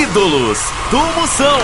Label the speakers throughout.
Speaker 1: Ídolos do Moção.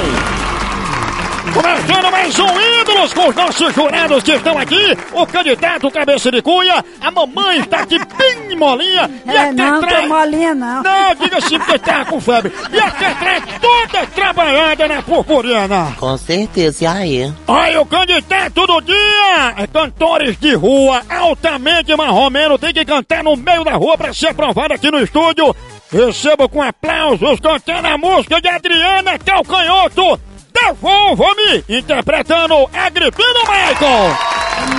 Speaker 2: Começando mais um Ídolos com os nossos jurados que estão aqui. O candidato Cabeça de Cunha, a mamãe está aqui bem molinha. E
Speaker 3: É,
Speaker 2: a
Speaker 3: não,
Speaker 2: Tetré-
Speaker 3: tô molinha não.
Speaker 2: Não, diga assim porque tá com febre. E a Tetré toda trabalhada na purpurina.
Speaker 4: Com certeza, e aí?
Speaker 2: Olha, o candidato do dia é cantores de rua altamente marromeno, tem que cantar no meio da rua pra ser aprovado aqui no estúdio. Receba com aplausos cantando a música de Adriana Calcanhoto. Devolva-me! Interpretando Agripino Michael.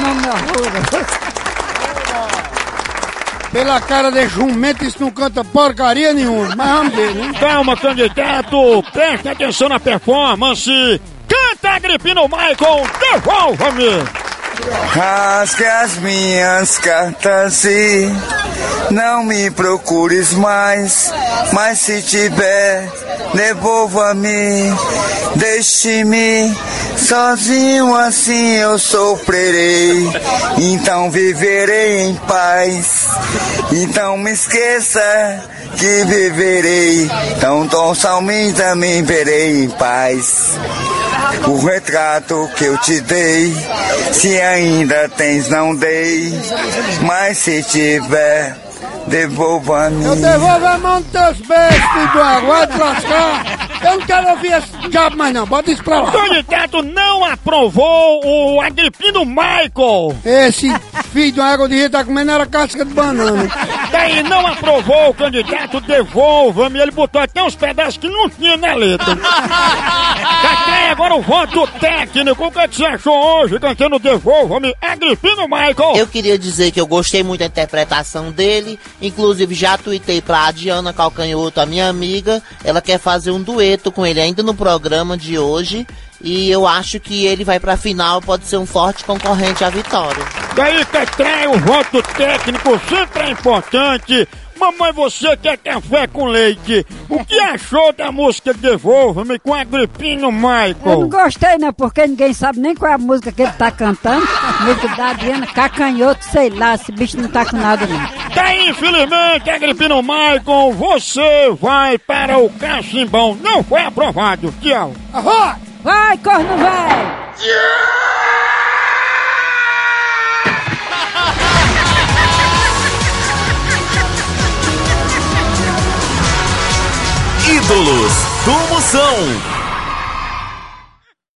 Speaker 3: Não me arruda.
Speaker 5: Pela cara de jumento, isso não canta porcaria nenhuma. Mas vamos ver, né?
Speaker 2: Calma, candidato, preste atenção na performance. Canta Agripino Michael, devolva-me!
Speaker 6: Rasgue as minhas cartas e não me procures mais. Mas se tiver, devolva-me, deixe-me sozinho assim eu sofrerei. Então viverei em paz. Então me esqueça que viverei. Então tão somente também verei em paz. O retrato que eu te dei, se ainda tens, não dei. Mas se tiver, devolva-me.
Speaker 5: Eu devolvo a mão dos teus beijos, filho do água, vai te lascar. Eu não quero ouvir esse diabo mais não, bota isso pra
Speaker 2: O
Speaker 5: lá.
Speaker 2: candidato não aprovou o Agripino Michael.
Speaker 5: Esse filho de uma água de rio tá comendo era casca de banana.
Speaker 2: Daí não aprovou o candidato, devolva-me. Ele botou até uns pedaços que não tinha na letra. Cacai, agora o voto técnico. O que, é que você achou hoje cantando Devolva-me? Agripino Michael.
Speaker 4: Eu queria dizer que eu gostei muito da interpretação dele. Inclusive, já tuitei pra Diana Calcanhoto, a minha amiga. Ela quer fazer um dueto com ele ainda no programa de hoje. E eu acho que ele vai pra final, pode ser um forte concorrente à vitória.
Speaker 2: Daí, Cacai, o voto técnico sempre é importante. Mamãe, você quer café com leite. O que achou da música Devolva-me com Agripino
Speaker 3: Eu não
Speaker 2: Michael?
Speaker 3: gostei não, porque ninguém sabe nem qual é a música que ele tá cantando. Música da Adriana Cacanhoto, sei lá, esse bicho não tá com nada não.
Speaker 2: Daí, infelizmente, Agripino Michael, você vai para o cachimbão. Não foi aprovado. Tchau.
Speaker 5: Arroz!
Speaker 3: Vai, corno velho!
Speaker 1: Ídolos do Moção.